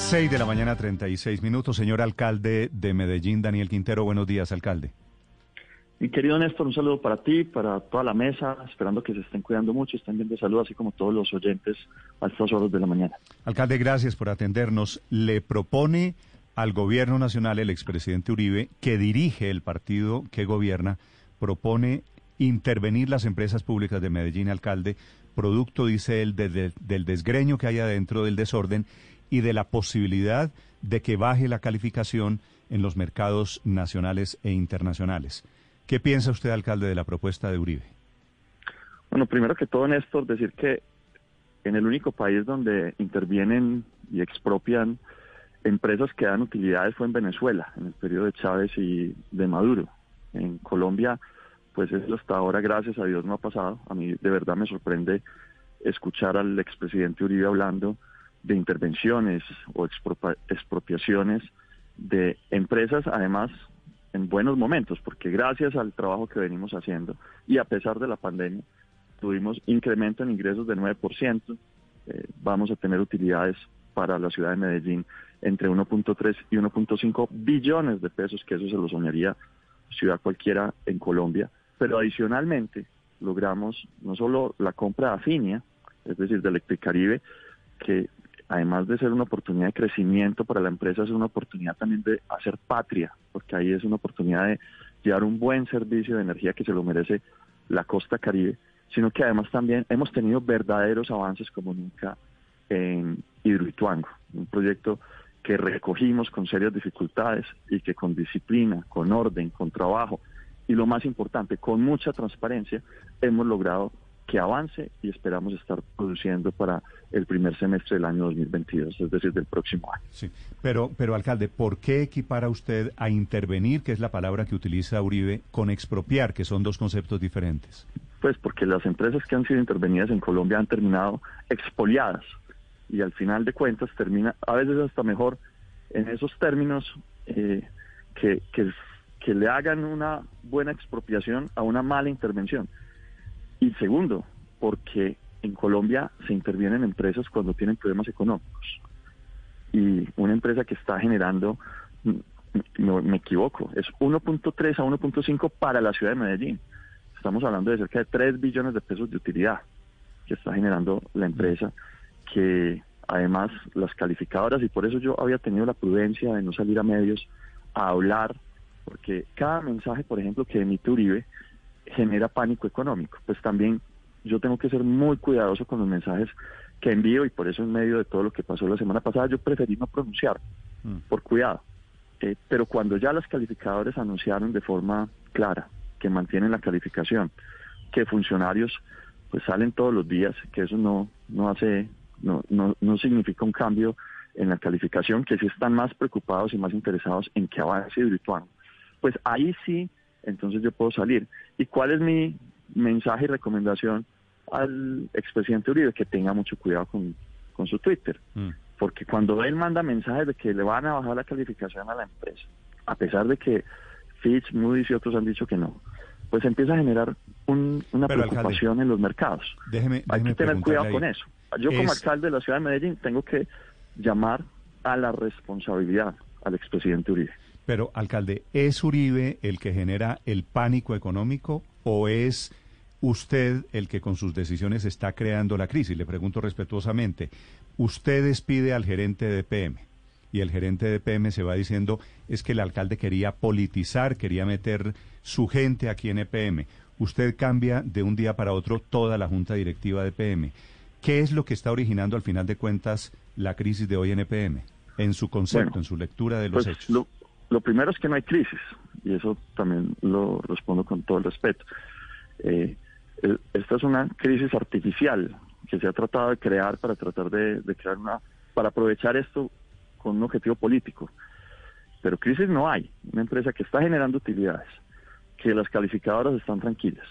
6 de la mañana, 36 minutos. Señor alcalde de Medellín, Daniel Quintero, buenos días, alcalde. Mi querido Néstor, un saludo para ti, para toda la mesa, esperando que se estén cuidando mucho, estén bien de salud, así como todos los oyentes a estas horas de la mañana. Alcalde, gracias por atendernos. Le propone al gobierno nacional el expresidente Uribe, que dirige el partido que gobierna, propone intervenir las empresas públicas de Medellín, alcalde, producto, dice él, del desgreño que hay adentro del desorden y de la posibilidad de que baje la calificación en los mercados nacionales e internacionales. ¿Qué piensa usted, alcalde, de la propuesta de Uribe? Bueno, primero que todo, Néstor, decir que en el único país donde intervienen y expropian empresas que dan utilidades fue en Venezuela, en el periodo de Chávez y de Maduro. En Colombia, pues eso hasta ahora, gracias a Dios, no ha pasado. A mí de verdad me sorprende escuchar al expresidente Uribe hablando de intervenciones o expropiaciones de empresas, además en buenos momentos, porque gracias al trabajo que venimos haciendo y a pesar de la pandemia, tuvimos incremento en ingresos de 9%, eh, vamos a tener utilidades para la ciudad de Medellín entre 1.3 y 1.5 billones de pesos, que eso se lo soñaría ciudad cualquiera en Colombia, pero adicionalmente logramos no solo la compra de Afinia, es decir, de Electricaribe, que además de ser una oportunidad de crecimiento para la empresa, es una oportunidad también de hacer patria, porque ahí es una oportunidad de llevar un buen servicio de energía que se lo merece la costa caribe, sino que además también hemos tenido verdaderos avances como nunca en Hidroituango, un proyecto que recogimos con serias dificultades y que con disciplina, con orden, con trabajo y lo más importante, con mucha transparencia, hemos logrado que avance y esperamos estar produciendo para el primer semestre del año 2022, es decir, del próximo año. Sí, pero, pero alcalde, ¿por qué equipara usted a intervenir, que es la palabra que utiliza Uribe, con expropiar, que son dos conceptos diferentes? Pues porque las empresas que han sido intervenidas en Colombia han terminado expoliadas y al final de cuentas termina, a veces hasta mejor en esos términos, eh, que, que, que le hagan una buena expropiación a una mala intervención. Y segundo, porque en Colombia se intervienen empresas cuando tienen problemas económicos. Y una empresa que está generando, me equivoco, es 1.3 a 1.5 para la ciudad de Medellín. Estamos hablando de cerca de 3 billones de pesos de utilidad que está generando la empresa, que además las calificadoras, y por eso yo había tenido la prudencia de no salir a medios a hablar, porque cada mensaje, por ejemplo, que emite Uribe, genera pánico económico. Pues también yo tengo que ser muy cuidadoso con los mensajes que envío y por eso en medio de todo lo que pasó la semana pasada yo preferí no pronunciar, mm. por cuidado. Eh, pero cuando ya los calificadores anunciaron de forma clara que mantienen la calificación, que funcionarios pues salen todos los días, que eso no, no hace, no, no, no significa un cambio en la calificación, que sí están más preocupados y más interesados en que avance virtual. Pues ahí sí entonces yo puedo salir. ¿Y cuál es mi mensaje y recomendación al expresidente Uribe? Que tenga mucho cuidado con, su Twitter. Mm. Porque cuando él manda mensajes de que le van a bajar la calificación a la empresa, a pesar de que Fitch, Moody's y otros han dicho que no, pues empieza a generar una preocupación en los mercados. Déjeme, Hay que tener cuidado con eso. Yo como alcalde de la ciudad de Medellín tengo que llamar a la responsabilidad al expresidente Uribe. Pero, alcalde, ¿es Uribe el que genera el pánico económico o es usted el que con sus decisiones está creando la crisis? Le pregunto respetuosamente. Usted despide al gerente de PM y el gerente de PM se va diciendo es que el alcalde quería politizar, quería meter su gente aquí en EPM. Usted cambia de un día para otro toda la junta directiva de PM. ¿Qué es lo que está originando al final de cuentas la crisis de hoy en EPM? En su concepto, en su lectura de los pues, hechos. Lo primero es que no hay crisis, y eso también lo respondo con todo el respeto. Eh, esta es una crisis artificial que se ha tratado de crear para tratar de, crear una, para aprovechar esto con un objetivo político. Pero crisis no hay. Una empresa que está generando utilidades, que las calificadoras están tranquilas,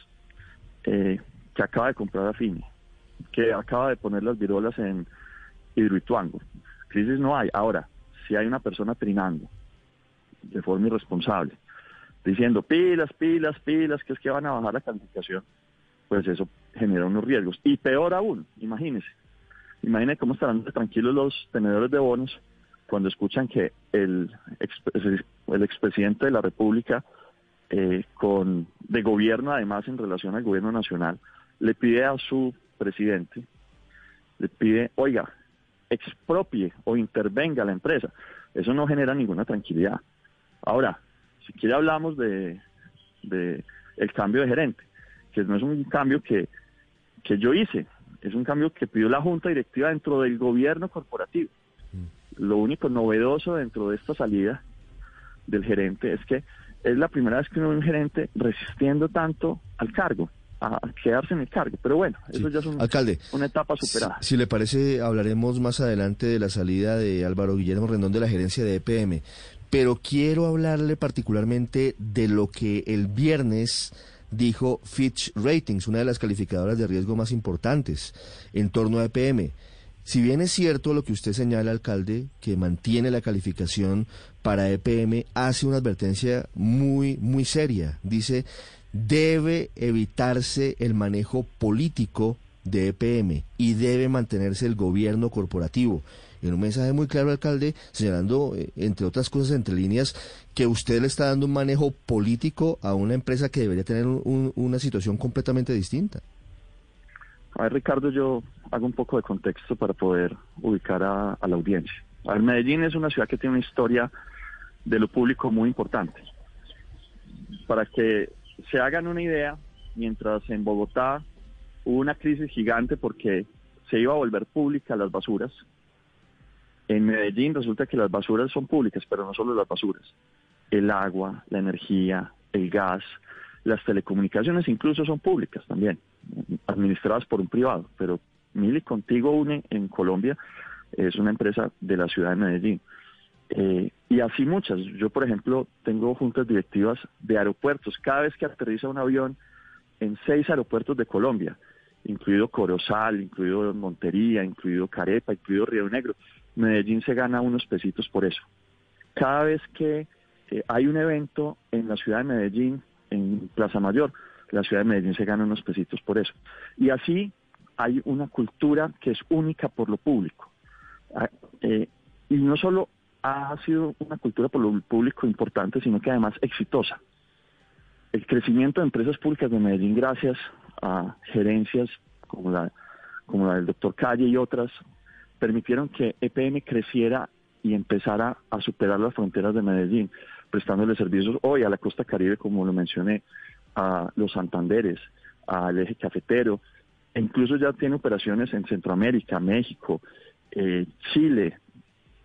eh, que acaba de comprar a Fini, que acaba de poner las virolas en Hidroituango. Crisis no hay. Ahora, si hay una persona trinando, de forma irresponsable, diciendo pilas, pilas, pilas, que es que van a bajar la calificación, pues eso genera unos riesgos. Y peor aún, imagínense, imagínense cómo estarán tranquilos los tenedores de bonos cuando escuchan que el, el expresidente de la República, eh, con de gobierno además en relación al gobierno nacional, le pide a su presidente, le pide, oiga, expropie o intervenga la empresa. Eso no genera ninguna tranquilidad. Ahora, si quiere hablamos de, de el cambio de gerente, que no es un cambio que, que yo hice, es un cambio que pidió la Junta Directiva dentro del gobierno corporativo. Mm. Lo único novedoso dentro de esta salida del gerente es que es la primera vez que uno ve un gerente resistiendo tanto al cargo a quedarse en el cargo. Pero bueno, eso ya es una etapa superada. Si, le parece, hablaremos más adelante de la salida de Álvaro Guillermo Rendón de la gerencia de EPM. Pero quiero hablarle particularmente de lo que el viernes dijo Fitch Ratings, una de las calificadoras de riesgo más importantes en torno a EPM. Si bien es cierto lo que usted señala, alcalde, que mantiene la calificación para EPM, hace una advertencia muy, muy seria. Dice, debe evitarse el manejo político de EPM y debe mantenerse el gobierno corporativo. En un mensaje muy claro, alcalde, señalando, eh, entre otras cosas, entre líneas, que usted le está dando un manejo político a una empresa que debería tener una situación completamente distinta. A ver, Ricardo, yo hago un poco de contexto para poder ubicar a, a la audiencia. A ver, Medellín es una ciudad que tiene una historia de lo público muy importante. Para que se hagan una idea, mientras en Bogotá hubo una crisis gigante porque se iba a volver pública las basuras, en Medellín resulta que las basuras son públicas, pero no solo las basuras. El agua, la energía, el gas, las telecomunicaciones incluso son públicas también, administradas por un privado. Pero Mili Contigo Une en Colombia es una empresa de la ciudad de Medellín. Eh, y así muchas. Yo, por ejemplo, tengo juntas directivas de aeropuertos. Cada vez que aterriza un avión en seis aeropuertos de Colombia, incluido Corozal, incluido Montería, incluido Carepa, incluido Río Negro, Medellín se gana unos pesitos por eso. Cada vez que eh, hay un evento en la ciudad de Medellín, en Plaza Mayor, la ciudad de Medellín se gana unos pesitos por eso. Y así hay una cultura que es única por lo público. Ah, eh, y no solo ha sido una cultura por lo público importante, sino que además exitosa. El crecimiento de empresas públicas de Medellín, gracias a gerencias como la, como la del doctor Calle y otras, permitieron que EPM creciera y empezara a superar las fronteras de Medellín, prestándole servicios hoy a la costa caribe, como lo mencioné, a los Santanderes, al eje cafetero, e incluso ya tiene operaciones en Centroamérica, México, eh, Chile,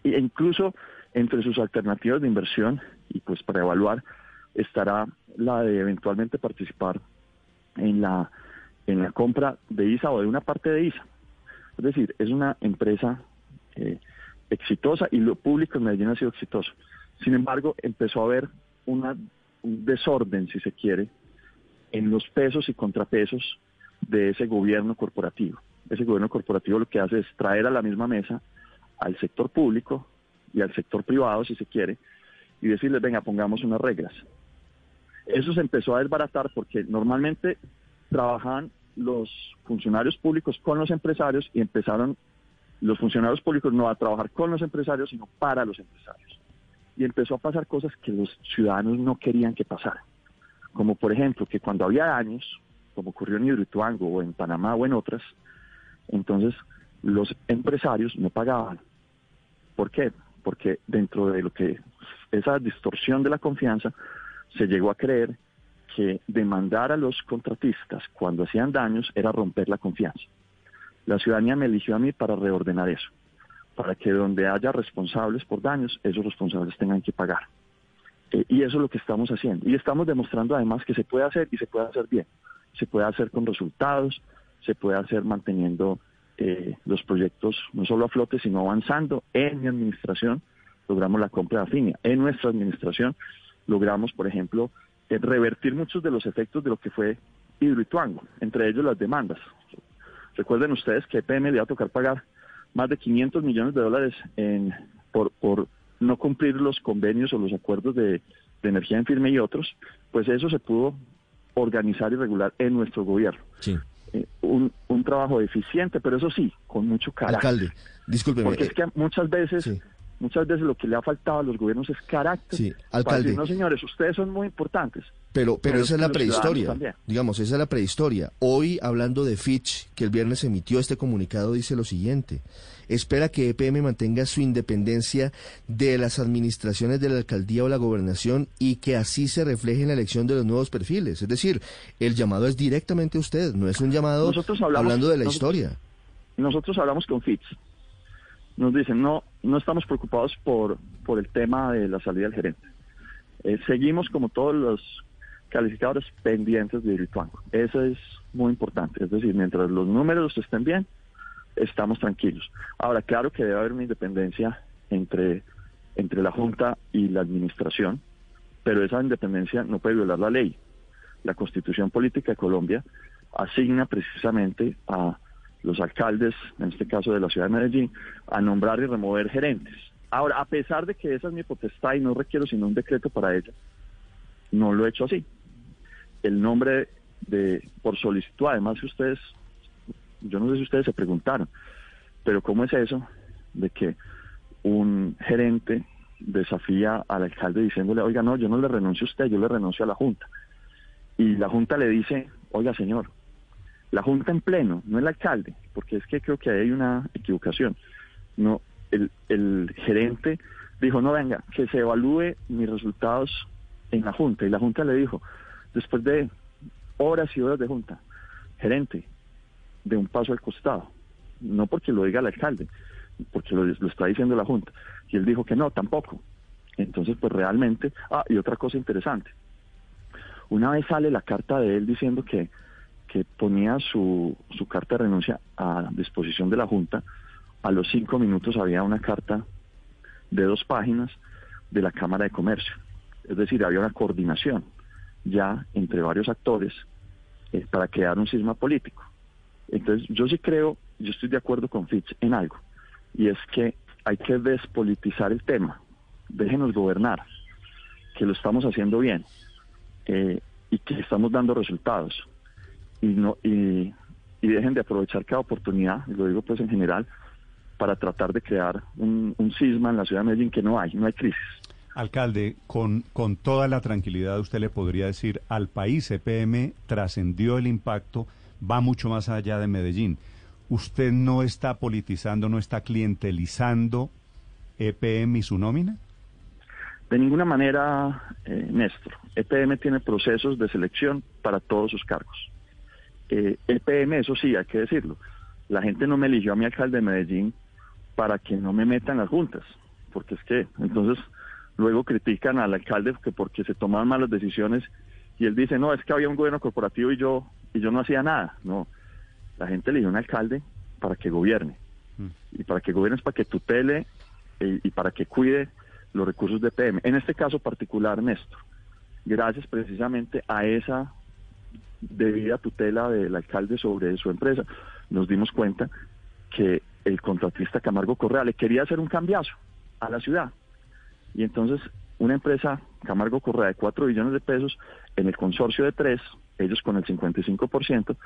e incluso entre sus alternativas de inversión, y pues para evaluar, estará la de eventualmente participar en la, en la compra de ISA o de una parte de ISA. Es decir, es una empresa eh, exitosa y lo público en Medellín ha sido exitoso. Sin embargo, empezó a haber una, un desorden, si se quiere, en los pesos y contrapesos de ese gobierno corporativo. Ese gobierno corporativo lo que hace es traer a la misma mesa al sector público y al sector privado, si se quiere, y decirles, venga, pongamos unas reglas. Eso se empezó a desbaratar porque normalmente trabajaban los funcionarios públicos con los empresarios y empezaron los funcionarios públicos no a trabajar con los empresarios, sino para los empresarios. Y empezó a pasar cosas que los ciudadanos no querían que pasaran. Como por ejemplo, que cuando había daños, como ocurrió en Hidroituango o en Panamá o en otras, entonces los empresarios no pagaban. ¿Por qué? Porque dentro de lo que esa distorsión de la confianza se llegó a creer que demandar a los contratistas cuando hacían daños era romper la confianza. La ciudadanía me eligió a mí para reordenar eso, para que donde haya responsables por daños, esos responsables tengan que pagar. Eh, y eso es lo que estamos haciendo. Y estamos demostrando además que se puede hacer y se puede hacer bien. Se puede hacer con resultados, se puede hacer manteniendo eh, los proyectos no solo a flote, sino avanzando. En mi administración logramos la compra de Afinia. En nuestra administración logramos, por ejemplo, revertir muchos de los efectos de lo que fue Hidroituango, entre ellos las demandas. Recuerden ustedes que EPM le va a tocar pagar más de 500 millones de dólares en, por, por no cumplir los convenios o los acuerdos de, energía en firme y otros, pues eso se pudo organizar y regular en nuestro gobierno. Sí. Eh, un, trabajo eficiente, pero eso sí, con mucho carácter. Alcalde, discúlpeme. Porque es que muchas veces Muchas veces lo que le ha faltado a los gobiernos es carácter. Sí, alcalde. no, señores, ustedes son muy importantes. Pero, pero, esa es la prehistoria. Digamos, esa es la prehistoria. Hoy, hablando de Fitch, que el viernes emitió este comunicado, dice lo siguiente. Espera que EPM mantenga su independencia de las administraciones de la alcaldía o la gobernación y que así se refleje en la elección de los nuevos perfiles. Es decir, el llamado es directamente a usted, no es un llamado hablando de la historia. Nosotros hablamos con Fitch nos dicen, no, no estamos preocupados por, por el tema de la salida del gerente. Eh, seguimos como todos los calificadores pendientes de Irituango. Eso es muy importante. Es decir, mientras los números estén bien, estamos tranquilos. Ahora, claro que debe haber una independencia entre, entre la Junta y la Administración, pero esa independencia no puede violar la ley. La Constitución Política de Colombia asigna precisamente a los alcaldes, en este caso de la ciudad de Medellín, a nombrar y remover gerentes. Ahora, a pesar de que esa es mi potestad y no requiero sino un decreto para ella, no lo he hecho así. El nombre de por solicitud, además si ustedes, yo no sé si ustedes se preguntaron, pero ¿cómo es eso de que un gerente desafía al alcalde diciéndole, oiga, no, yo no le renuncio a usted, yo le renuncio a la Junta? Y la Junta le dice, oiga, señor, la Junta en pleno, no el alcalde, porque es que creo que hay una equivocación. No, el, el gerente dijo, no venga, que se evalúe mis resultados en la Junta. Y la Junta le dijo, después de horas y horas de Junta, gerente, de un paso al costado. No porque lo diga el alcalde, porque lo, lo está diciendo la Junta. Y él dijo que no, tampoco. Entonces, pues realmente, ah, y otra cosa interesante. Una vez sale la carta de él diciendo que que ponía su, su carta de renuncia a disposición de la Junta, a los cinco minutos había una carta de dos páginas de la Cámara de Comercio. Es decir, había una coordinación ya entre varios actores eh, para crear un sistema político. Entonces, yo sí creo, yo estoy de acuerdo con Fitch en algo, y es que hay que despolitizar el tema. Déjenos gobernar, que lo estamos haciendo bien eh, y que estamos dando resultados y no y, dejen de aprovechar cada oportunidad, y lo digo pues en general, para tratar de crear un, un cisma en la ciudad de Medellín que no hay, no hay crisis. Alcalde, con, con toda la tranquilidad usted le podría decir al país, EPM trascendió el impacto, va mucho más allá de Medellín. ¿Usted no está politizando, no está clientelizando EPM y su nómina? De ninguna manera, eh, Néstor. EPM tiene procesos de selección para todos sus cargos. Eh, el PM, eso sí, hay que decirlo. La gente no me eligió a mi alcalde de Medellín para que no me metan las juntas, porque es que entonces luego critican al alcalde que porque se tomaban malas decisiones y él dice, no, es que había un gobierno corporativo y yo, y yo no hacía nada. No, la gente eligió a un alcalde para que gobierne. Mm. Y para que gobierne es para que tutele eh, y para que cuide los recursos de PM. En este caso particular, Néstor, gracias precisamente a esa debida tutela del alcalde sobre su empresa, nos dimos cuenta que el contratista Camargo Correa le quería hacer un cambiazo a la ciudad. Y entonces una empresa, Camargo Correa, de 4 billones de pesos, en el consorcio de 3, ellos con el 55%,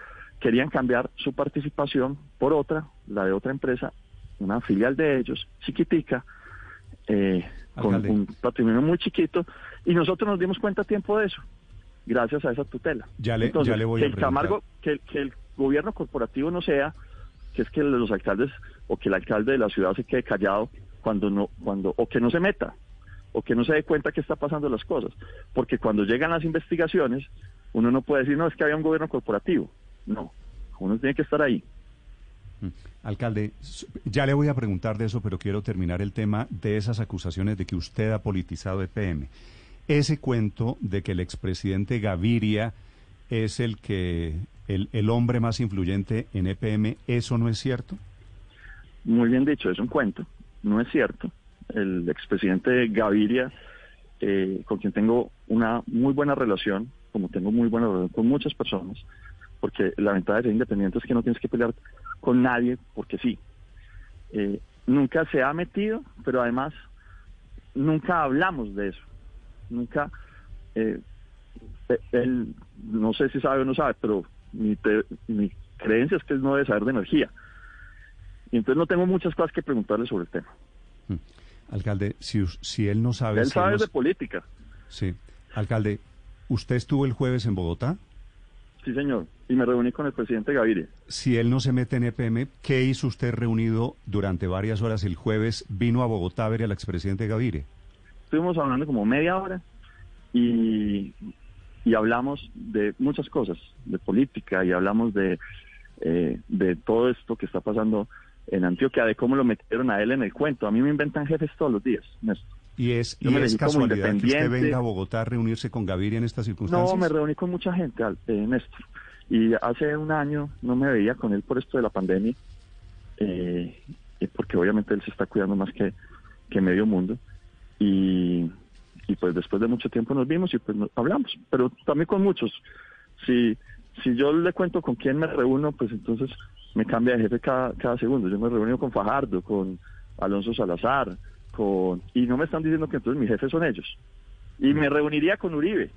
querían cambiar su participación por otra, la de otra empresa, una filial de ellos, chiquitica, eh, con un patrimonio muy chiquito, y nosotros nos dimos cuenta a tiempo de eso gracias a esa tutela. Ya le, ya le voy que a el Camargo, que, que el gobierno corporativo no sea que es que los alcaldes o que el alcalde de la ciudad se quede callado cuando no cuando o que no se meta o que no se dé cuenta que está pasando las cosas, porque cuando llegan las investigaciones uno no puede decir no es que había un gobierno corporativo, no, uno tiene que estar ahí. Mm. Alcalde, ya le voy a preguntar de eso, pero quiero terminar el tema de esas acusaciones de que usted ha politizado EPM ese cuento de que el expresidente Gaviria es el que el, el, hombre más influyente en EPM, ¿eso no es cierto? Muy bien dicho, es un cuento, no es cierto. El expresidente Gaviria, eh, con quien tengo una muy buena relación, como tengo muy buena relación con muchas personas, porque la ventaja de ser independiente es que no tienes que pelear con nadie, porque sí. Eh, nunca se ha metido, pero además nunca hablamos de eso nunca, eh, él, no sé si sabe o no sabe, pero mi, mi creencia es que él no debe saber de energía. Y entonces no tengo muchas cosas que preguntarle sobre el tema. Mm. Alcalde, si, si él no sabe... Él sabe de política. Sí. Alcalde, ¿usted estuvo el jueves en Bogotá? Sí, señor. Y me reuní con el presidente Gaviria. Si él no se mete en EPM, ¿qué hizo usted reunido durante varias horas el jueves? ¿Vino a Bogotá a ver al expresidente Gaviria? Estuvimos hablando como media hora y, y hablamos de muchas cosas, de política y hablamos de, eh, de todo esto que está pasando en Antioquia, de cómo lo metieron a él en el cuento. A mí me inventan jefes todos los días, Néstor. ¿Y es, y es casualidad que usted venga a Bogotá a reunirse con Gaviria en estas circunstancias? No, me reuní con mucha gente, eh, Néstor. Y hace un año no me veía con él por esto de la pandemia, eh, porque obviamente él se está cuidando más que, que medio mundo. Y, y pues después de mucho tiempo nos vimos y pues hablamos, pero también con muchos. Si, si yo le cuento con quién me reúno, pues entonces me cambia de jefe cada, cada segundo. Yo me reúno con Fajardo, con Alonso Salazar, con y no me están diciendo que entonces mis jefes son ellos. Y me reuniría con Uribe,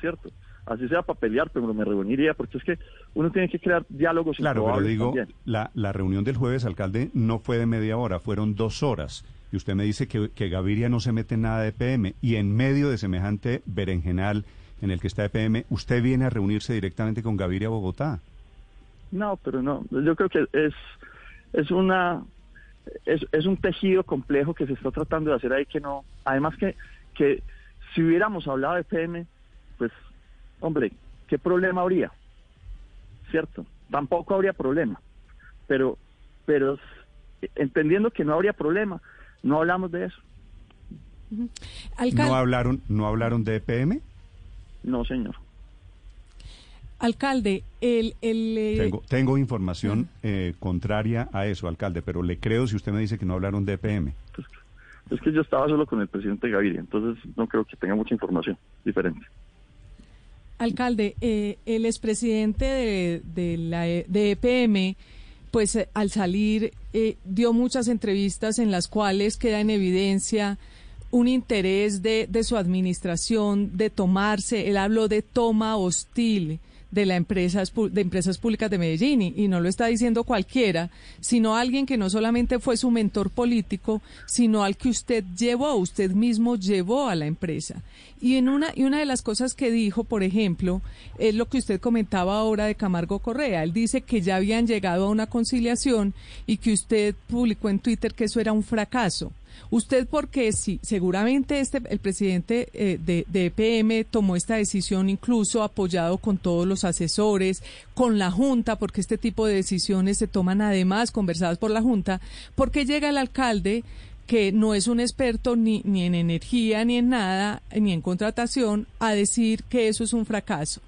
¿cierto? Así sea para pelear, pero me reuniría, porque es que uno tiene que crear diálogos. Claro, pero digo, la, la reunión del jueves, alcalde, no fue de media hora, fueron dos horas. Y usted me dice que, que Gaviria no se mete en nada de PM. Y en medio de semejante berenjenal en el que está EPM, usted viene a reunirse directamente con Gaviria Bogotá. No, pero no. Yo creo que es, es una es, es un tejido complejo que se está tratando de hacer ahí que no. Además que, que si hubiéramos hablado de PM, pues, hombre, ¿qué problema habría? ¿Cierto? Tampoco habría problema. Pero, pero entendiendo que no habría problema, no hablamos de eso. ¿No hablaron, no hablaron de EPM? No, señor. Alcalde, el... el eh, tengo, información eh, contraria a eso, alcalde, pero le creo si usted me dice que no hablaron de EPM. Pues, es que yo estaba solo con el presidente Gaviria, entonces no creo que tenga mucha información diferente. Alcalde, eh, el expresidente de, de, la, de EPM, pues al salir dio muchas entrevistas en las cuales queda en evidencia un interés de, de su administración de tomarse, él habló de toma hostil de la empresas de empresas públicas de Medellín y, no lo está diciendo cualquiera, sino alguien que no solamente fue su mentor político, sino al que usted llevó, usted mismo llevó a la empresa. Y en una y una de las cosas que dijo, por ejemplo, es lo que usted comentaba ahora de Camargo Correa. Él dice que ya habían llegado a una conciliación y que usted publicó en Twitter que eso era un fracaso. Usted, porque sí, seguramente este, el presidente eh, de, de, EPM tomó esta decisión incluso apoyado con todos los asesores, con la Junta, porque este tipo de decisiones se toman además conversadas por la Junta, porque llega el alcalde que no es un experto ni, ni en energía, ni en nada, ni en contratación, a decir que eso es un fracaso.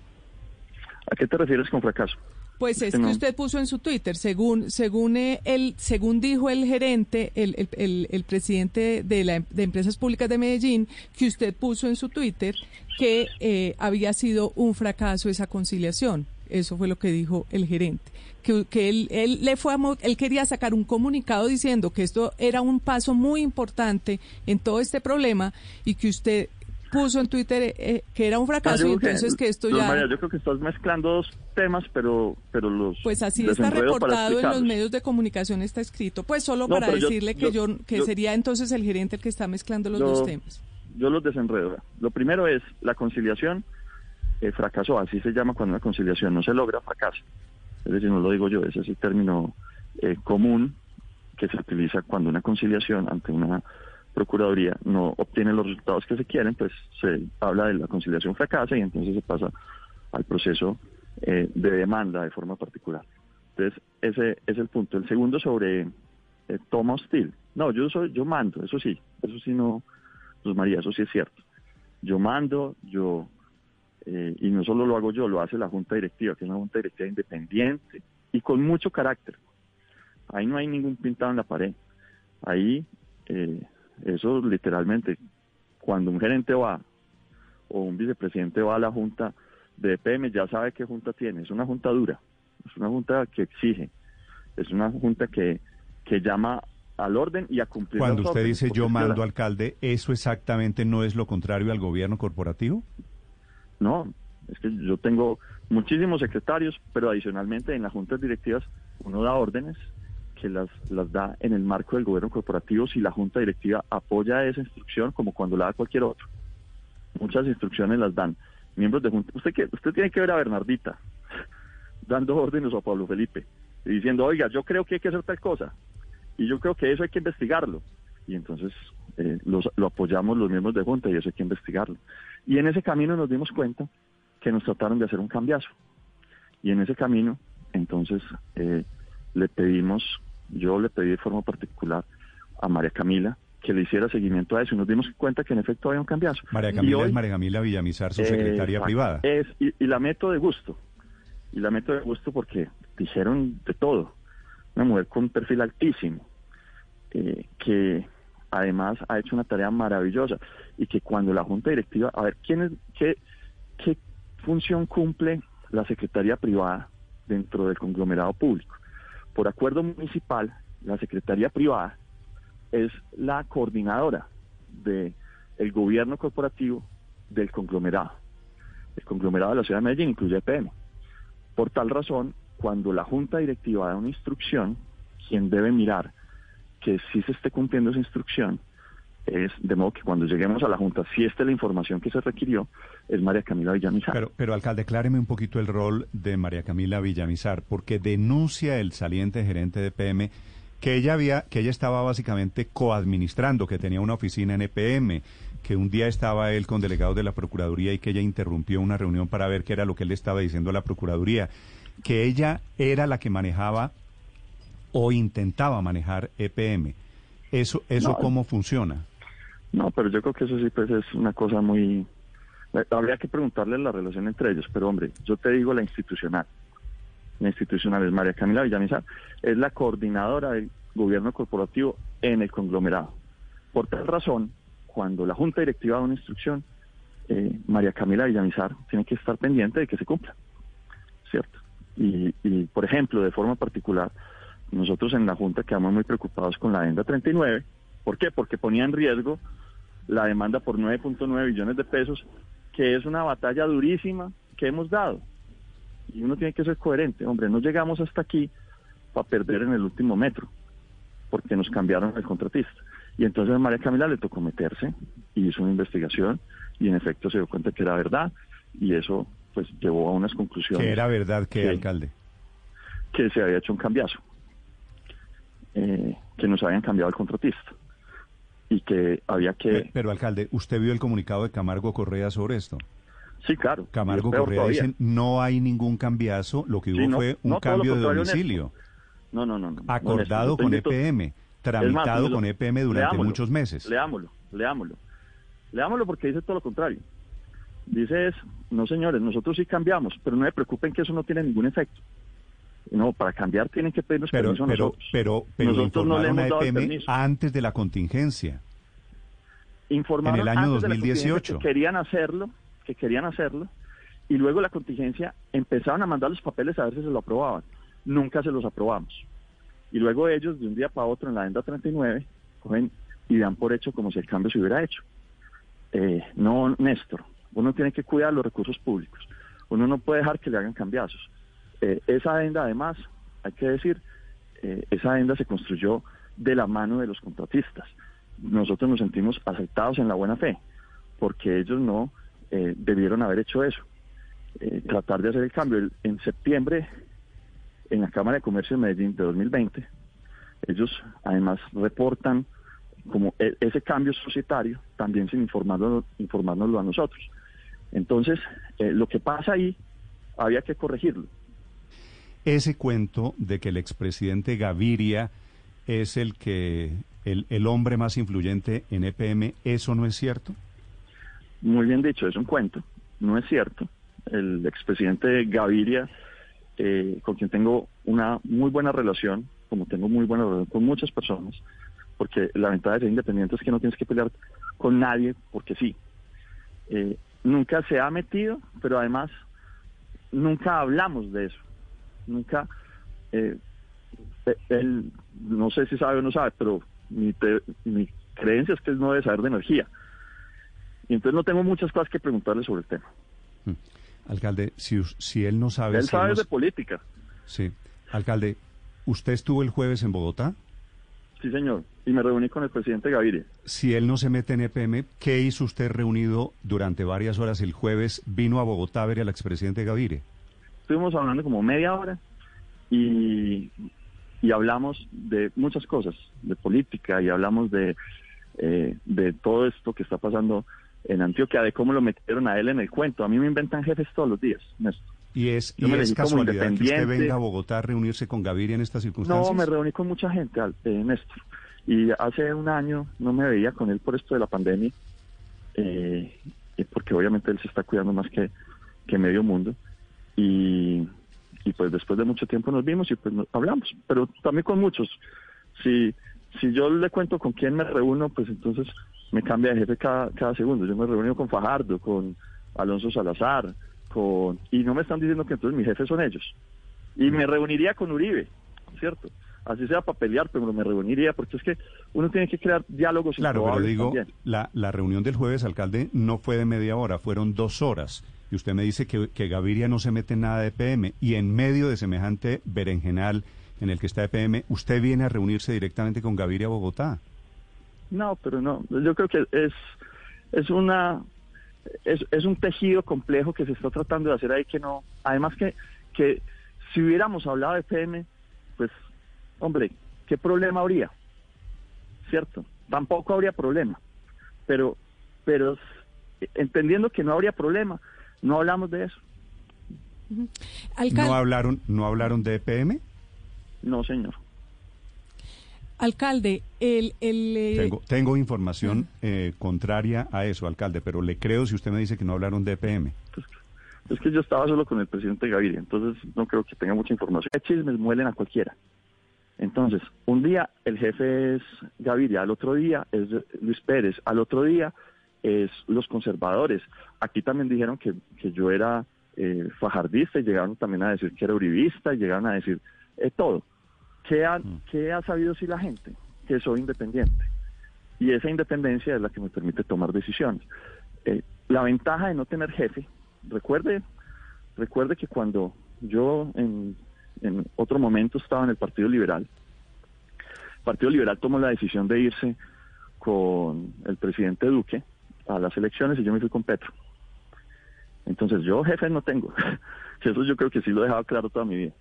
¿A qué te refieres con fracaso? Pues es que usted puso en su Twitter, según según eh, el según dijo el gerente, el, el, el, presidente de la de Empresas Públicas de Medellín, que usted puso en su Twitter que eh, había sido un fracaso esa conciliación. Eso fue lo que dijo el gerente. Que, que él, él le fue él quería sacar un comunicado diciendo que esto era un paso muy importante en todo este problema y que usted puso en Twitter eh, eh, que era un fracaso y entonces que, esto ya... María, yo creo que estás mezclando dos temas, pero, pero los... Pues así está reportado en los medios de comunicación, está escrito. Pues solo para decirle que yo, que sería entonces el gerente el que está mezclando los dos temas. Yo los desenredo. Lo primero es la conciliación eh, fracasó, así se llama cuando una conciliación no se logra, fracasa. Es decir, no lo digo yo, ese es el término común que se utiliza cuando una conciliación ante una Procuraduría no obtiene los resultados que se quieren, pues se habla de la conciliación fracasa y entonces se pasa al proceso eh, de demanda de forma particular. Entonces, ese es el punto. El segundo sobre eh, toma hostil. No, yo soy, yo mando, eso sí, eso sí no, Luz María, eso sí es cierto. Yo mando, yo, eh, y no solo lo hago yo, lo hace la Junta Directiva, que es una Junta Directiva independiente y con mucho carácter. Ahí no hay ningún pintado en la pared. Ahí eh, eso literalmente, cuando un gerente va o un vicepresidente va a la junta de EPM, ya sabe qué junta tiene. Es una junta dura, es una junta que exige, es una junta que, que llama al orden y a cumplir. Cuando usted dice yo mando alcalde, ¿eso exactamente no es lo contrario al gobierno corporativo? No, es que yo tengo muchísimos secretarios, pero adicionalmente en las juntas directivas uno da órdenes que las, las da en el marco del gobierno corporativo si la junta directiva apoya esa instrucción como cuando la da cualquier otro. Muchas instrucciones las dan miembros de junta. Usted, que, usted tiene que ver a Bernardita dando órdenes a Pablo Felipe y diciendo, oiga, yo creo que hay que hacer tal cosa y yo creo que eso hay que investigarlo. Y entonces eh, lo apoyamos los miembros de junta y eso hay que investigarlo. Y en ese camino nos dimos cuenta que nos trataron de hacer un cambiazo. Y en ese camino, entonces, eh, le pedimos, yo le pedí de forma particular a María Camila que le hiciera seguimiento a eso y nos dimos cuenta que en efecto había un cambiazo. María Camila es María Camila Villamizar, su secretaria privada. Es, y, la meto de gusto. Y la meto de gusto porque dijeron de todo. Una mujer con un perfil altísimo, eh, que además ha hecho una tarea maravillosa y que cuando la junta directiva, a ver, ¿quién es, qué, qué función cumple la Secretaría Privada dentro del conglomerado público. Por acuerdo municipal, la Secretaría Privada es la coordinadora del el gobierno corporativo del conglomerado. El conglomerado de la ciudad de Medellín incluye EPM. Por tal razón, cuando la junta directiva da una instrucción, quien debe mirar que si se esté cumpliendo esa instrucción es de modo que cuando lleguemos a la Junta, si esta es la información que se requirió, es María Camila Villamizar. Pero, pero alcalde, acláreme un poquito el rol de María Camila Villamizar, porque denuncia el saliente gerente de PM que ella había, que ella estaba básicamente coadministrando, que tenía una oficina en EPM, que un día estaba él con delegados de la Procuraduría y que ella interrumpió una reunión para ver qué era lo que él estaba diciendo a la Procuraduría, que ella era la que manejaba o intentaba manejar EPM. ¿Eso, eso cómo funciona? No, pero yo creo que eso sí pues es una cosa muy... Eh, habría que preguntarle la relación entre ellos, pero hombre, yo te digo la institucional. La institucional es María Camila Villamizar, es la coordinadora del gobierno corporativo en el conglomerado. Por tal razón, cuando la junta directiva da una instrucción, eh, María Camila Villamizar tiene que estar pendiente de que se cumpla, ¿cierto? Y, y, por ejemplo, de forma particular, nosotros en la junta quedamos muy preocupados con la adenda 39, ¿Por qué? Porque ponía en riesgo la demanda por 9.9 billones de pesos, que es una batalla durísima que hemos dado. Y uno tiene que ser coherente. Hombre, no llegamos hasta aquí para perder en el último metro, porque nos cambiaron el contratista. Y entonces a María Camila le tocó meterse y hizo una investigación y en efecto se dio cuenta que era verdad y eso pues llevó a unas conclusiones. ¿Que era verdad que, alcalde? Que se había hecho un cambiazo, eh, que nos habían cambiado el contratista y que había que... Pero, alcalde, ¿usted vio el comunicado de Camargo Correa sobre esto? Sí, claro. Camargo Correa dice, no hay ningún cambiazo, lo que hubo fue un cambio de domicilio. No, no, no. Acordado con EPM, tramitado con EPM durante muchos meses. Leámoslo, leámoslo. Leámoslo porque dice todo lo contrario. Dice es, no señores, nosotros sí cambiamos, pero no se preocupen que eso no tiene ningún efecto. No, para cambiar tienen que pedirnos pero, permiso pero, nosotros. Pero, pero nosotros no le hemos dado EPM antes de la contingencia. Informaron en el año 2018 que querían hacerlo, que querían hacerlo, y luego la contingencia empezaron a mandar los papeles a ver si se lo aprobaban. Nunca se los aprobamos. Y luego ellos, de un día para otro, en la agenda 39, cogen y dan por hecho como si el cambio se hubiera hecho. Eh, no, Néstor, uno tiene que cuidar los recursos públicos. Uno no puede dejar que le hagan cambiazos. Eh, esa adenda, además, hay que decir, eh, esa adenda se construyó de la mano de los contratistas. Nosotros nos sentimos aceptados en la buena fe, porque ellos no eh, debieron haber hecho eso. tratar de hacer el cambio. en septiembre, en la Cámara de Comercio de Medellín de 2020, ellos además reportan como e, ese cambio societario también sin informarnos, informárnoslo a nosotros. Entonces, lo que pasa ahí había que corregirlo ese cuento de que el expresidente Gaviria es el que el, el, hombre más influyente en EPM, ¿eso no es cierto? Muy bien dicho, es un cuento, no es cierto. El expresidente Gaviria, eh, con quien tengo una muy buena relación, como tengo muy buena relación con muchas personas, porque la ventaja de ser independiente es que no tienes que pelear con nadie, porque sí. Eh, nunca se ha metido, pero además nunca hablamos de eso nunca, eh, él, no sé si sabe o no sabe, pero mi, mi creencia es que él no debe saber de energía. Y entonces no tengo muchas cosas que preguntarle sobre el tema. Hmm. Alcalde, si, si él no sabe... Él sabe de política. Sí. Alcalde, ¿usted estuvo el jueves en Bogotá? Sí, señor. Y me reuní con el presidente Gaviria. Si él no se mete en EPM, ¿qué hizo usted reunido durante varias horas el jueves? ¿Vino a Bogotá a ver al expresidente Gaviria? Estuvimos hablando como media hora y, y hablamos de muchas cosas, de política y hablamos de, eh, de todo esto que está pasando en Antioquia, de cómo lo metieron a él en el cuento. A mí me inventan jefes todos los días, Néstor. ¿Y es, y es casualidad que usted independiente. venga a Bogotá a reunirse con Gaviria en estas circunstancias? No, me reuní con mucha gente, eh, Néstor. Y hace un año no me veía con él por esto de la pandemia, eh, porque obviamente él se está cuidando más que, que medio mundo. Y, y pues después de mucho tiempo nos vimos y pues nos hablamos, pero también con muchos. Si, si yo le cuento con quién me reúno, pues entonces me cambia de jefe cada, cada segundo. Yo me reúno con Fajardo, con Alonso Salazar, con y no me están diciendo que entonces mis jefes son ellos. Y me reuniría con Uribe, ¿cierto? Así sea para pelear, pero me reuniría, porque es que uno tiene que crear diálogos Claro, pero digo, también. la, la reunión del jueves, alcalde, no fue de media hora, fueron dos horas. Y usted me dice que, que Gaviria no se mete en nada de PM. Y en medio de semejante berenjenal en el que está EPM, usted viene a reunirse directamente con Gaviria Bogotá. No, pero no. Yo creo que es, es una es, es un tejido complejo que se está tratando de hacer ahí que no. Además que, que si hubiéramos hablado de PM, pues, hombre, ¿qué problema habría? ¿Cierto? Tampoco habría problema. Pero, pero entendiendo que no habría problema, no hablamos de eso. ¿No hablaron, no hablaron de EPM? No, señor. Alcalde, el... el eh, Tengo, tengo información eh, contraria a eso, alcalde, pero le creo si usted me dice que no hablaron de EPM. Es que yo estaba solo con el presidente Gaviria, entonces no creo que tenga mucha información. Hay chismes muelen a cualquiera. Entonces, un día el jefe es Gaviria, al otro día es Luis Pérez, al otro día es los conservadores. Aquí también dijeron que, que yo era eh, fajardista y llegaron también a decir que era uribista y llegaron a decir eh, todo. ¿Qué ha, ¿Qué ha sabido si la gente? Que soy independiente. Y esa independencia es la que me permite tomar decisiones. Eh, la ventaja de no tener jefe, recuerde, recuerde que cuando yo en, en otro momento estaba en el Partido Liberal, el Partido Liberal tomó la decisión de irse con el presidente Duque a las elecciones y yo me fui con Petro. Entonces yo jefe no tengo. Eso yo creo que sí lo he dejado claro toda mi vida.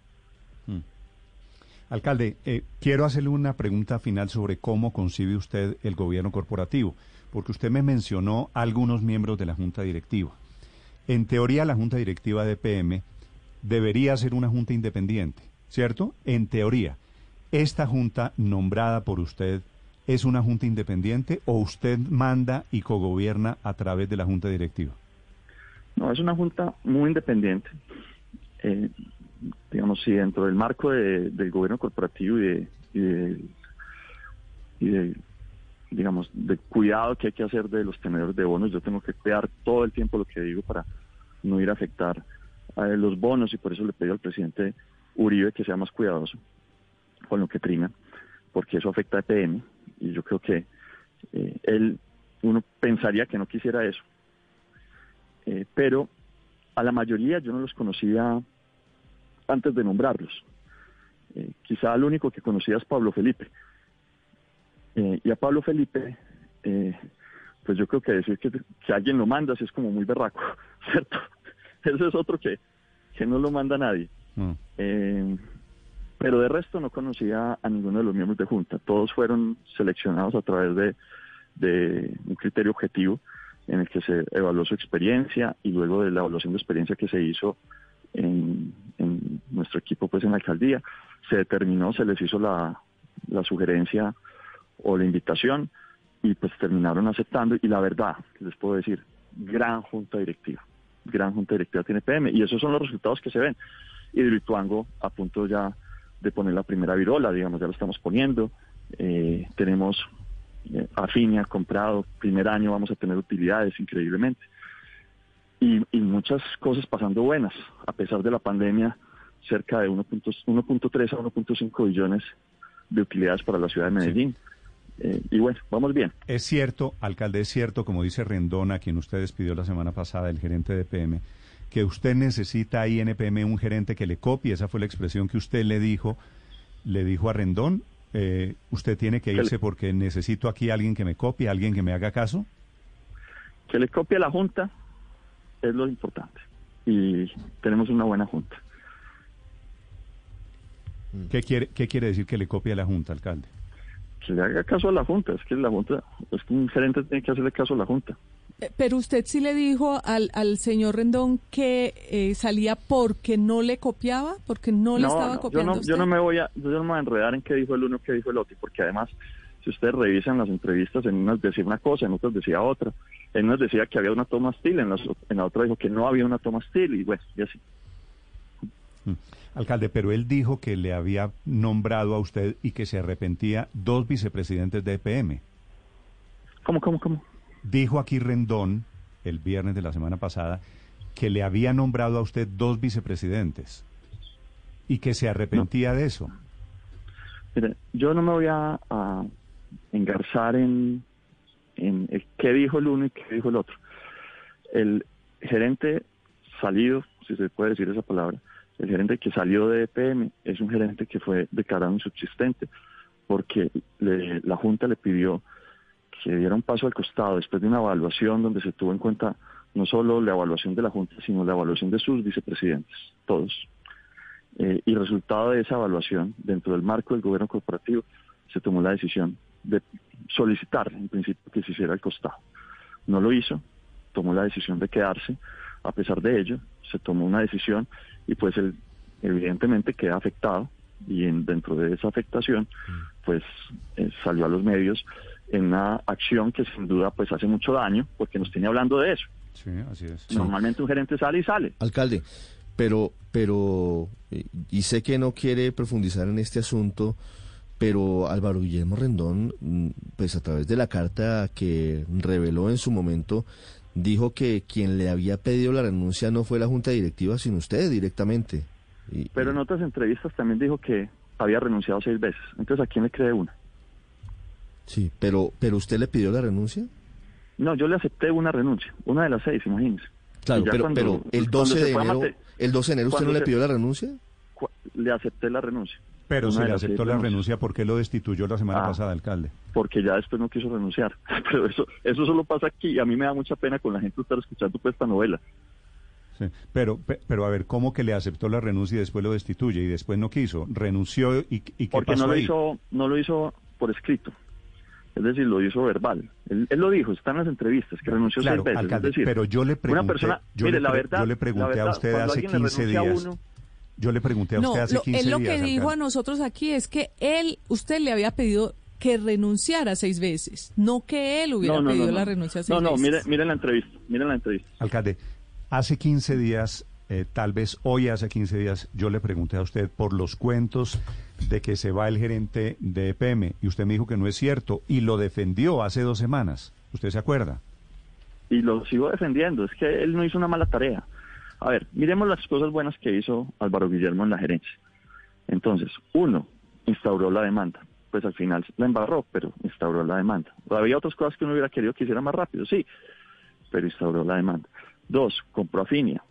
Alcalde, eh, quiero hacerle una pregunta final sobre cómo concibe usted el gobierno corporativo, porque usted me mencionó algunos miembros de la Junta Directiva. En teoría, la Junta Directiva de PM debería ser una Junta independiente, ¿cierto? En teoría. ¿Esta Junta nombrada por usted es una Junta independiente o usted manda y cogobierna a través de la Junta Directiva? No, es una junta muy independiente. Eh, digamos, si dentro del marco de- del gobierno corporativo y de, digamos, de cuidado que hay que hacer de los tenedores de bonos, yo tengo que cuidar todo el tiempo lo que digo para no ir a afectar a los bonos y por eso le pedí al presidente Uribe que sea más cuidadoso con lo que prima, porque eso afecta a EPM y yo creo que eh, él, uno pensaría que no quisiera eso. Eh, pero a la mayoría yo no los conocía antes de nombrarlos. Eh, quizá el único que conocía es Pablo Felipe. Y a Pablo Felipe, pues yo creo que decir que, que alguien lo manda sí es como muy berraco, ¿cierto? Ese es otro que, que no lo manda nadie. Mm. Pero de resto no conocía a ninguno de los miembros de Junta. Todos fueron seleccionados a través de, de un criterio objetivo en el que se evaluó su experiencia y luego de la evaluación de experiencia que se hizo en, en nuestro equipo pues en la alcaldía, se determinó, se les hizo la, la sugerencia o la invitación y pues terminaron aceptando y la verdad, les puedo decir, gran junta directiva, gran junta directiva tiene PM y esos son los resultados que se ven. Y de a punto ya de poner la primera virola, digamos, ya lo estamos poniendo, eh, tenemos eh, Afinia comprado, primer año vamos a tener utilidades increíblemente. Y, y muchas cosas pasando buenas, a pesar de la pandemia, cerca de 1.3 a 1.5 billones de utilidades para la ciudad de Medellín. Eh, y bueno, vamos bien. Es cierto, alcalde, es cierto, como dice Rendón, a quien usted despidió la semana pasada, el gerente de PM, que usted necesita ahí en EPM un gerente que le copie, esa fue la expresión que usted le dijo, le dijo a Rendón, eh, usted tiene que irse porque necesito aquí alguien que me copie, alguien que me haga caso? Que le copie a la Junta es lo importante. Y tenemos una buena Junta. ¿Qué quiere, ¿Qué quiere decir que le copie a la Junta, alcalde? Que le haga caso a la Junta. Es que la Junta, es que un gerente tiene que hacerle caso a la Junta. Eh, pero usted sí le dijo al, al señor Rendón que eh, salía porque no le copiaba, porque no, le estaba copiando. Yo no, yo no me voy a, yo no me voy a enredar en qué dijo el uno, qué dijo el otro, porque además, si ustedes revisan las entrevistas, en unas decía una cosa, en otras decía otra. En unas decía que había una toma hostil, en, en la otra dijo que no había una toma hostil, y bueno, y así. Mm. Alcalde, pero él dijo que le había nombrado a usted y que se arrepentía dos vicepresidentes de EPM. ¿Cómo, cómo, cómo? Dijo aquí Rendón, el viernes de la semana pasada, que le había nombrado a usted dos vicepresidentes y que se arrepentía de eso. Mire, yo no me voy a, engarzar en, en qué dijo el uno y qué dijo el otro. El gerente salido, si se puede decir esa palabra, el gerente que salió de EPM es un gerente que fue declarado insubsistente porque la Junta le pidió que diera un paso al costado después de una evaluación donde se tuvo en cuenta no solo la evaluación de la Junta, sino la evaluación de sus vicepresidentes, todos. Eh, y resultado de esa evaluación, dentro del marco del gobierno corporativo, se tomó la decisión de solicitar, en principio, que se hiciera al costado. No lo hizo, tomó la decisión de quedarse. A pesar de ello, se tomó una decisión y pues él evidentemente queda afectado y en, dentro de esa afectación, mm. pues eh, salió a los medios en una acción que sin duda pues hace mucho daño porque nos tiene hablando de eso. Sí, así es. Normalmente un gerente sale y sale. Alcalde, pero, pero, y sé que no quiere profundizar en este asunto, pero Álvaro Guillermo Rendón, mm, pues a través de la carta que reveló en su momento, dijo que quien le había pedido la renuncia no fue la junta directiva, sino usted directamente. pero en otras entrevistas también dijo que había renunciado seis veces. Entonces, ¿a quién le cree una? Sí, pero, pero ¿usted le pidió la renuncia? No, yo le acepté una renuncia, una de las seis, imagínese. Claro, pero, pero el 12 de enero, el 12 de enero usted no le pidió la renuncia? Le acepté la renuncia. Pero si le aceptó la renuncia, ¿por qué lo destituyó la semana ah, pasada, alcalde? Porque ya después no quiso renunciar. Pero eso eso solo pasa aquí y a mí me da mucha pena con la gente estar escuchando pues, esta novela. Sí, pero, pero a ver, ¿cómo que le aceptó la renuncia y después lo destituye y después no quiso? ¿Renunció y, y qué Porque pasó no lo, ahí? Hizo, no lo hizo por escrito. Es decir, lo hizo verbal. Él, lo dijo, está en las entrevistas, que renunció seis veces. Alcalde, pero yo le pregunté, yo, le, yo le pregunté a usted hace 15 días. yo le pregunté a usted hace 15 días. Él lo que dijo a nosotros aquí es que él, usted le había pedido que renunciara seis veces, no que él hubiera pedido la renuncia seis veces. No, no, mire, mire la entrevista, mire la entrevista. Alcalde, hace 15 días eh, tal vez hoy hace 15 días yo le pregunté a usted por los cuentos de que se va el gerente de EPM y usted me dijo que no es cierto y lo defendió hace dos semanas. ¿Usted se acuerda? Y lo sigo defendiendo, es que él no hizo una mala tarea. A ver, miremos las cosas buenas que hizo Álvaro Guillermo en la gerencia. Entonces, uno, instauró la demanda. Pues al final la embarró, pero instauró la demanda. Había otras cosas que uno hubiera querido que hiciera más rápido, sí, pero instauró la demanda. Dos, compró a Finia.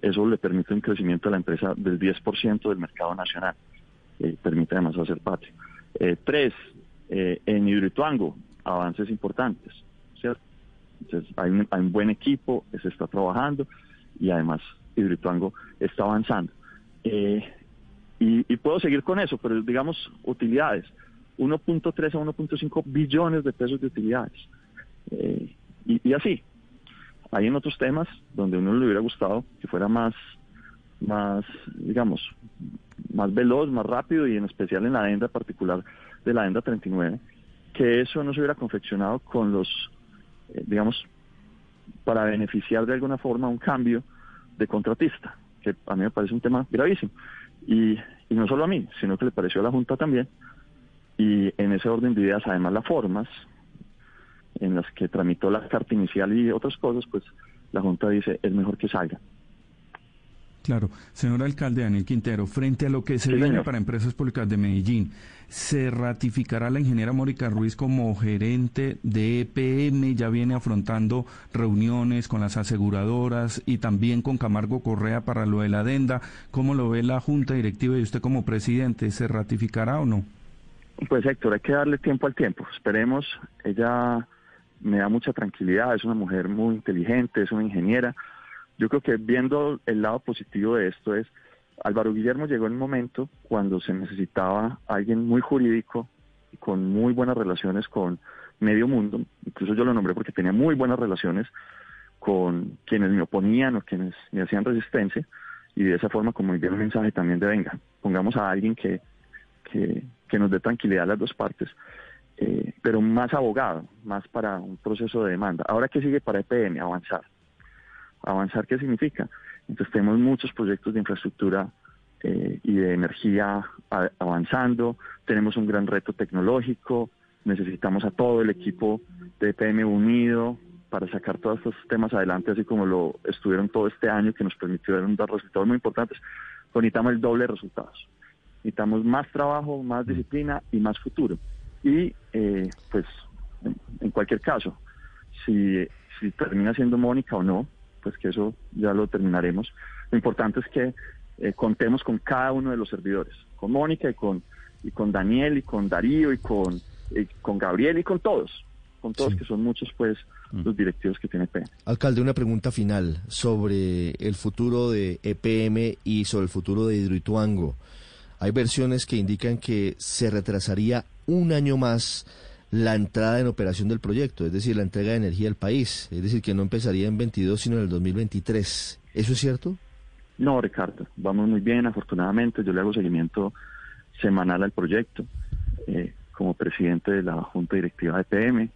Eso le permite un crecimiento a la empresa del 10% del mercado nacional. Eh, permite además hacer patio. Eh, tres, eh, en Hidroituango, avances importantes. ¿cierto? Entonces, hay un, buen equipo, se está trabajando y además Hidroituango está avanzando. Y, y, puedo seguir con eso, pero digamos utilidades. 1.3 a 1.5 billones de pesos de utilidades. y, y así, hay en otros temas donde uno le hubiera gustado que fuera más, más, digamos, más veloz, más rápido y en especial en la adenda particular de la adenda 39, que eso no se hubiera confeccionado con los, eh, digamos, para beneficiar de alguna forma un cambio de contratista, que a mí me parece un tema gravísimo. Y, y no solo a mí, sino que le pareció a la Junta también. Y en ese orden de ideas, además las formas, en las que tramitó la carta inicial y otras cosas, pues la Junta dice es mejor que salga. Claro, señor alcalde Daniel Quintero, frente a lo que se viene para Empresas Públicas de Medellín, ¿se ratificará la ingeniera Mónica Ruiz como gerente de EPM? Ya viene afrontando reuniones con las aseguradoras y también con Camargo Correa para lo de la adenda. ¿Cómo lo ve la Junta Directiva y usted como presidente? ¿Se ratificará o no? Pues Héctor, hay que darle tiempo al tiempo. Esperemos, ella me da mucha tranquilidad, es una mujer muy inteligente, es una ingeniera. Yo creo que viendo el lado positivo de esto es, Álvaro Guillermo llegó en un momento cuando se necesitaba alguien muy jurídico con muy buenas relaciones con medio mundo, incluso yo lo nombré porque tenía muy buenas relaciones con quienes me oponían o quienes me hacían resistencia, y de esa forma envié un mensaje también de venga, pongamos a alguien que, que, nos dé tranquilidad a las dos partes, eh, pero más abogado, más para un proceso de demanda. Ahora, ¿qué sigue para EPM? Avanzar. ¿Avanzar qué significa? Entonces tenemos muchos proyectos de infraestructura eh, y de energía avanzando, tenemos un gran reto tecnológico, necesitamos a todo el equipo de EPM unido para sacar todos estos temas adelante, así como lo estuvieron todo este año, que nos permitieron dar resultados muy importantes. Necesitamos el doble de resultados. Necesitamos más trabajo, más disciplina y más futuro. Y eh, pues en, cualquier caso, si, si termina siendo Mónica o no, pues que eso ya lo terminaremos. Lo importante es que eh, contemos con cada uno de los servidores, con Mónica y con, y con Daniel y con Darío y con, con Gabriel y con todos, con todos que son muchos pues mm. los directivos que tiene EPM. Alcalde, una pregunta final sobre el futuro de EPM y sobre el futuro de Hidroituango. Hay versiones que indican que se retrasaría un año más la entrada en operación del proyecto, es decir, la entrega de energía al país, es decir, que no empezaría en 22 sino en el 2023. ¿Eso es cierto? No, Ricardo, vamos muy bien, afortunadamente, yo le hago seguimiento semanal al proyecto eh, como presidente de la Junta Directiva de PM.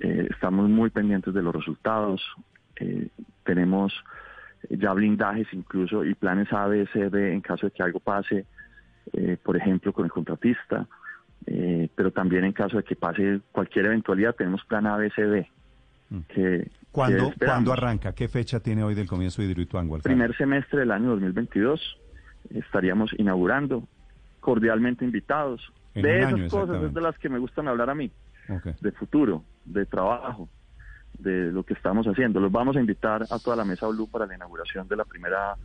Eh, estamos muy pendientes de los resultados, eh, tenemos ya blindajes incluso y planes A, B, C, en caso de que algo pase, por ejemplo, con el contratista. Eh, pero también en caso de que pase cualquier eventualidad tenemos plan ABCD. Mm. Que, ¿Cuándo, ¿Cuándo arranca? ¿Qué fecha tiene hoy del comienzo de Hidroituango? Primer semestre del año 2022 estaríamos inaugurando, cordialmente invitados. de esas cosas es de las que me gustan hablar a mí, de futuro, de trabajo, de lo que estamos haciendo. Los vamos a invitar a toda la mesa Blue para la inauguración de la primera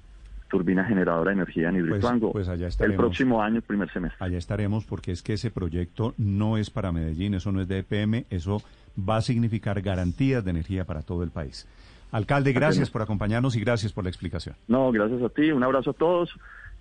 turbina generadora de energía en Hidroituango. Pues, pues el próximo año, el primer semestre. Allá estaremos porque es que ese proyecto no es para Medellín, eso no es de EPM, eso va a significar garantías de energía para todo el país. Alcalde, gracias por acompañarnos y gracias por la explicación. No, gracias a ti, un abrazo a todos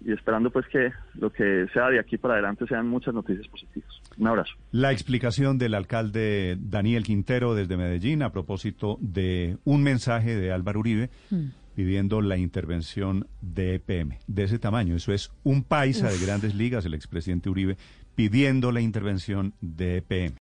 y esperando pues que lo que sea de aquí para adelante sean muchas noticias positivas. Un abrazo. La explicación del alcalde Daniel Quintero desde Medellín a propósito de un mensaje de Álvaro Uribe. Hmm pidiendo la intervención de EPM, de ese tamaño. Eso es un paisa de grandes ligas, el expresidente Uribe, pidiendo la intervención de EPM.